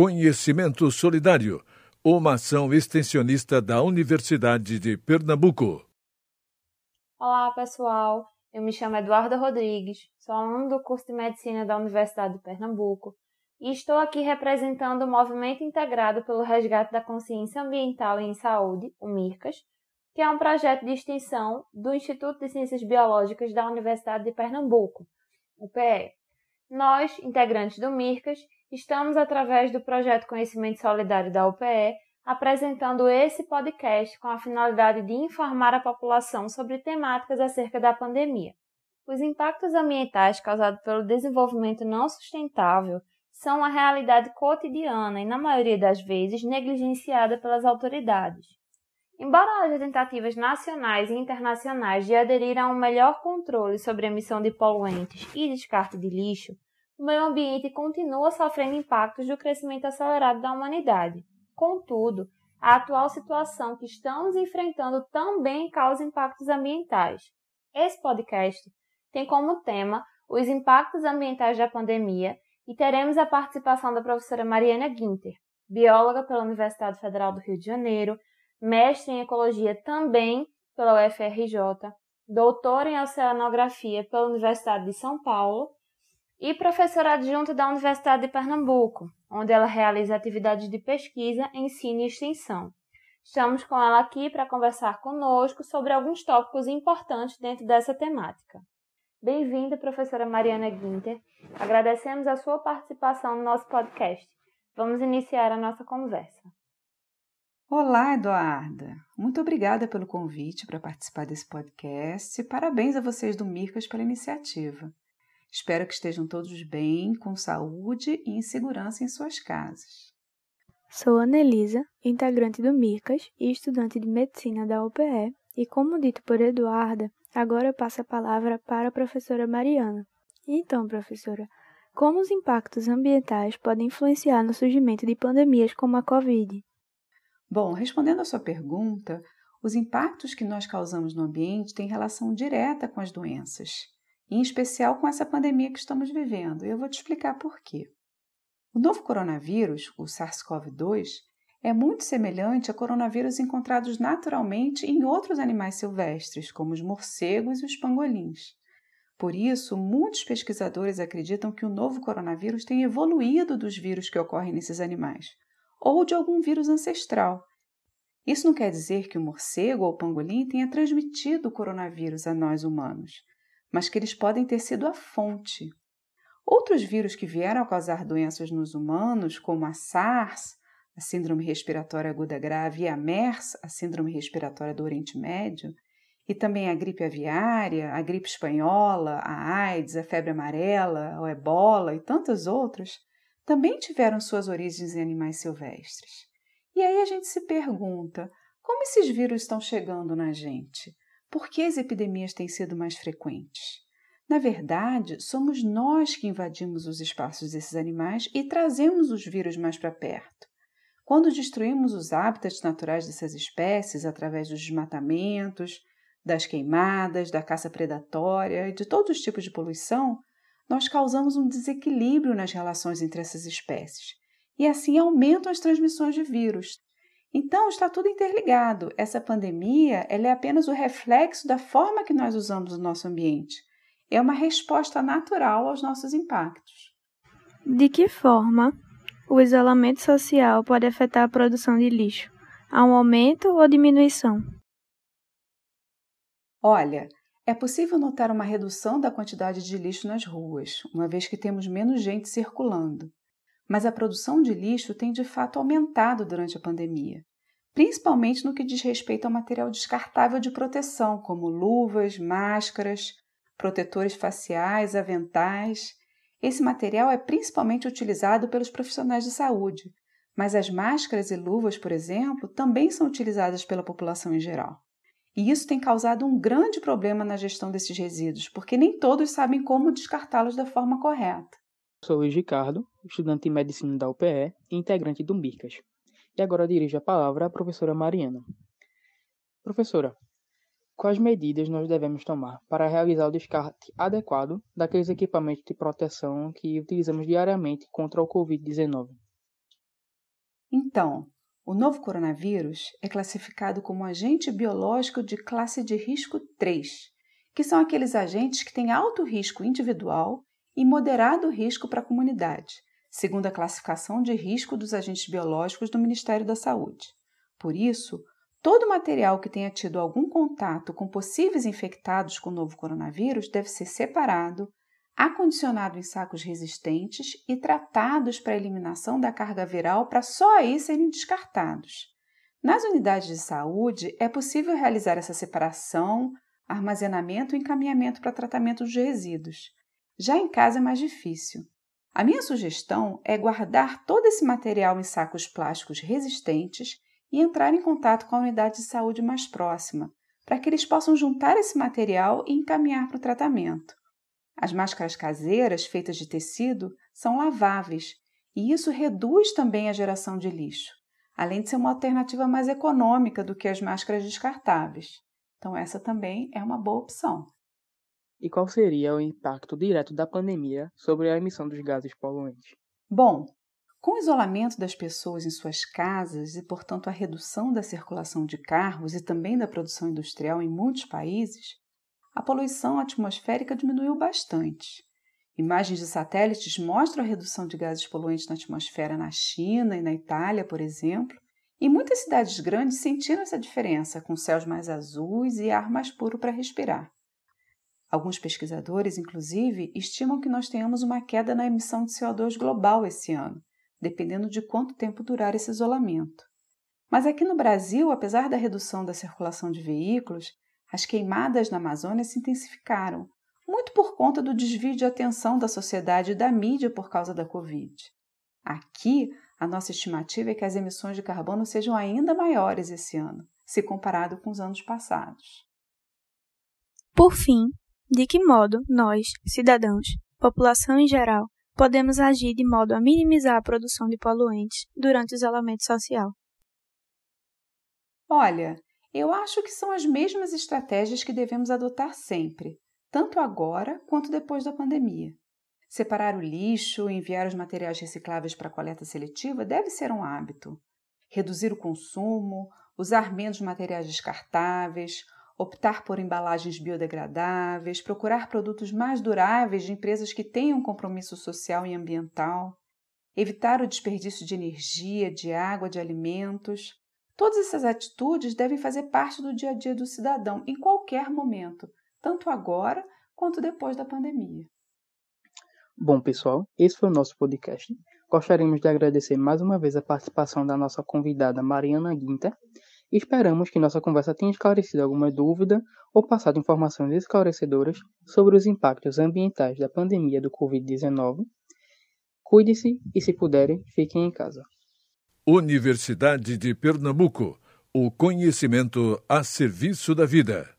Conhecimento Solidário, uma ação extensionista da Universidade de Pernambuco. Olá, pessoal. Eu me chamo Eduarda Rodrigues, sou aluno do curso de Medicina da Universidade de Pernambuco e estou aqui representando o Movimento Integrado pelo Resgate da Consciência Ambiental em Saúde, o MIRCAS, que é um projeto de extensão do Instituto de Ciências Biológicas da Universidade de Pernambuco, o PE. Nós, integrantes do MIRCAS, estamos, através do projeto Conhecimento Solidário da UPE, apresentando esse podcast com a finalidade de informar a população sobre temáticas acerca da pandemia. Os impactos ambientais causados pelo desenvolvimento não sustentável são uma realidade cotidiana e, na maioria das vezes, negligenciada pelas autoridades. Embora haja tentativas nacionais e internacionais de aderir a um melhor controle sobre a emissão de poluentes e descarte de lixo, o meio ambiente continua sofrendo impactos do crescimento acelerado da humanidade. Contudo, a atual situação que estamos enfrentando também causa impactos ambientais. Esse podcast tem como tema os impactos ambientais da pandemia e teremos a participação da professora Mariana Guinter, bióloga pela Universidade Federal do Rio de Janeiro, mestre em ecologia também pela UFRJ, doutora em oceanografia pela Universidade de São Paulo e professora adjunta da Universidade de Pernambuco, onde ela realiza atividades de pesquisa, ensino e extensão. Estamos com ela aqui para conversar conosco sobre alguns tópicos importantes dentro dessa temática. Bem-vinda, professora Mariana Guinter. Agradecemos a sua participação no nosso podcast. Vamos iniciar a nossa conversa. Olá, Eduarda. Muito obrigada pelo convite para participar desse podcast e parabéns a vocês do Mircas pela iniciativa. Espero que estejam todos bem, com saúde e em segurança em suas casas. Sou Anelisa, integrante do MIRCAS e estudante de medicina da UPE, e como dito por Eduarda, agora eu passo a palavra para a professora Mariana. Então, professora, como os impactos ambientais podem influenciar no surgimento de pandemias como a Covid? Bom, respondendo à sua pergunta, os impactos que nós causamos no ambiente têm relação direta com as doenças em especial com essa pandemia que estamos vivendo. E eu vou te explicar por quê. O novo coronavírus, o SARS-CoV-2, é muito semelhante a coronavírus encontrados naturalmente em outros animais silvestres, como os morcegos e os pangolins. Por isso, muitos pesquisadores acreditam que o novo coronavírus tem evoluído dos vírus que ocorrem nesses animais, ou de algum vírus ancestral. Isso não quer dizer que o morcego ou o pangolim tenha transmitido o coronavírus a nós humanos mas que eles podem ter sido a fonte. Outros vírus que vieram a causar doenças nos humanos, como a SARS, a Síndrome Respiratória Aguda Grave, e a MERS, a Síndrome Respiratória do Oriente Médio, e também a gripe aviária, a gripe espanhola, a AIDS, a febre amarela, o ebola e tantas outras, também tiveram suas origens em animais silvestres. E aí a gente se pergunta: como esses vírus estão chegando na gente? Por que as epidemias têm sido mais frequentes? Na verdade, somos nós que invadimos os espaços desses animais e trazemos os vírus mais para perto. Quando destruímos os hábitats naturais dessas espécies através dos desmatamentos, das queimadas, da caça predatória e de todos os tipos de poluição, nós causamos um desequilíbrio nas relações entre essas espécies e assim aumentam as transmissões de vírus, então, está tudo interligado. Essa pandemia ela é apenas o reflexo da forma que nós usamos o nosso ambiente. É uma resposta natural aos nossos impactos. De que forma o isolamento social pode afetar a produção de lixo? Há um aumento ou diminuição? Olha, é possível notar uma redução da quantidade de lixo nas ruas, uma vez que temos menos gente circulando mas a produção de lixo tem de fato aumentado durante a pandemia, principalmente no que diz respeito ao material descartável de proteção, como luvas, máscaras, protetores faciais, aventais. Esse material é principalmente utilizado pelos profissionais de saúde, mas as máscaras e luvas, por exemplo, também são utilizadas pela população em geral. E isso tem causado um grande problema na gestão desses resíduos, porque nem todos sabem como descartá-los da forma correta. Sou Luiz Ricardo, estudante de medicina da UPE e integrante do MIRCAS. E agora dirijo a palavra à professora Mariana. Professora, quais medidas nós devemos tomar para realizar o descarte adequado daqueles equipamentos de proteção que utilizamos diariamente contra o Covid-19? Então, o novo coronavírus é classificado como agente biológico de classe de risco 3, que são aqueles agentes que têm alto risco individual e moderado risco para a comunidade, segundo a classificação de risco dos agentes biológicos do Ministério da Saúde. Por isso, todo material que tenha tido algum contato com possíveis infectados com o novo coronavírus deve ser separado, acondicionado em sacos resistentes e tratados para eliminação da carga viral para só aí serem descartados. Nas unidades de saúde, é possível realizar essa separação, armazenamento e encaminhamento para tratamento dos resíduos. Já em casa é mais difícil. A minha sugestão é guardar todo esse material em sacos plásticos resistentes e entrar em contato com a unidade de saúde mais próxima, para que eles possam juntar esse material e encaminhar para o tratamento. As máscaras caseiras, feitas de tecido, são laváveis e isso reduz também a geração de lixo, além de ser uma alternativa mais econômica do que as máscaras descartáveis. Então, essa também é uma boa opção. E qual seria o impacto direto da pandemia sobre a emissão dos gases poluentes? Bom, com o isolamento das pessoas em suas casas e, portanto, a redução da circulação de carros e também da produção industrial em muitos países, a poluição atmosférica diminuiu bastante. Imagens de satélites mostram a redução de gases poluentes na atmosfera na China e na Itália, por exemplo, e muitas cidades grandes sentiram essa diferença, com céus mais azuis e ar mais puro para respirar. Alguns pesquisadores, inclusive, estimam que nós tenhamos uma queda na emissão de CO2 global esse ano, dependendo de quanto tempo durar esse isolamento. Mas aqui no Brasil, apesar da redução da circulação de veículos, as queimadas na Amazônia se intensificaram, muito por conta do desvio de atenção da sociedade e da mídia por causa da Covid. Aqui, a nossa estimativa é que as emissões de carbono sejam ainda maiores esse ano, se comparado com os anos passados. Por fim, de que modo nós, cidadãos, população em geral, podemos agir de modo a minimizar a produção de poluentes durante o isolamento social? Olha, eu acho que são as mesmas estratégias que devemos adotar sempre, tanto agora quanto depois da pandemia. Separar o lixo enviar os materiais recicláveis para coleta seletiva deve ser um hábito. Reduzir o consumo, usar menos materiais descartáveis, optar por embalagens biodegradáveis, procurar produtos mais duráveis de empresas que tenham compromisso social e ambiental, evitar o desperdício de energia, de água, de alimentos. Todas essas atitudes devem fazer parte do dia a dia do cidadão em qualquer momento, tanto agora quanto depois da pandemia. Bom, pessoal, esse foi o nosso podcast. Gostaríamos de agradecer mais uma vez a participação da nossa convidada Mariana Guinter e esperamos que nossa conversa tenha esclarecido alguma dúvida ou passado informações esclarecedoras sobre os impactos ambientais da pandemia do Covid-19. Cuide-se e, se puderem, fiquem em casa. Universidade de Pernambuco o conhecimento a serviço da vida.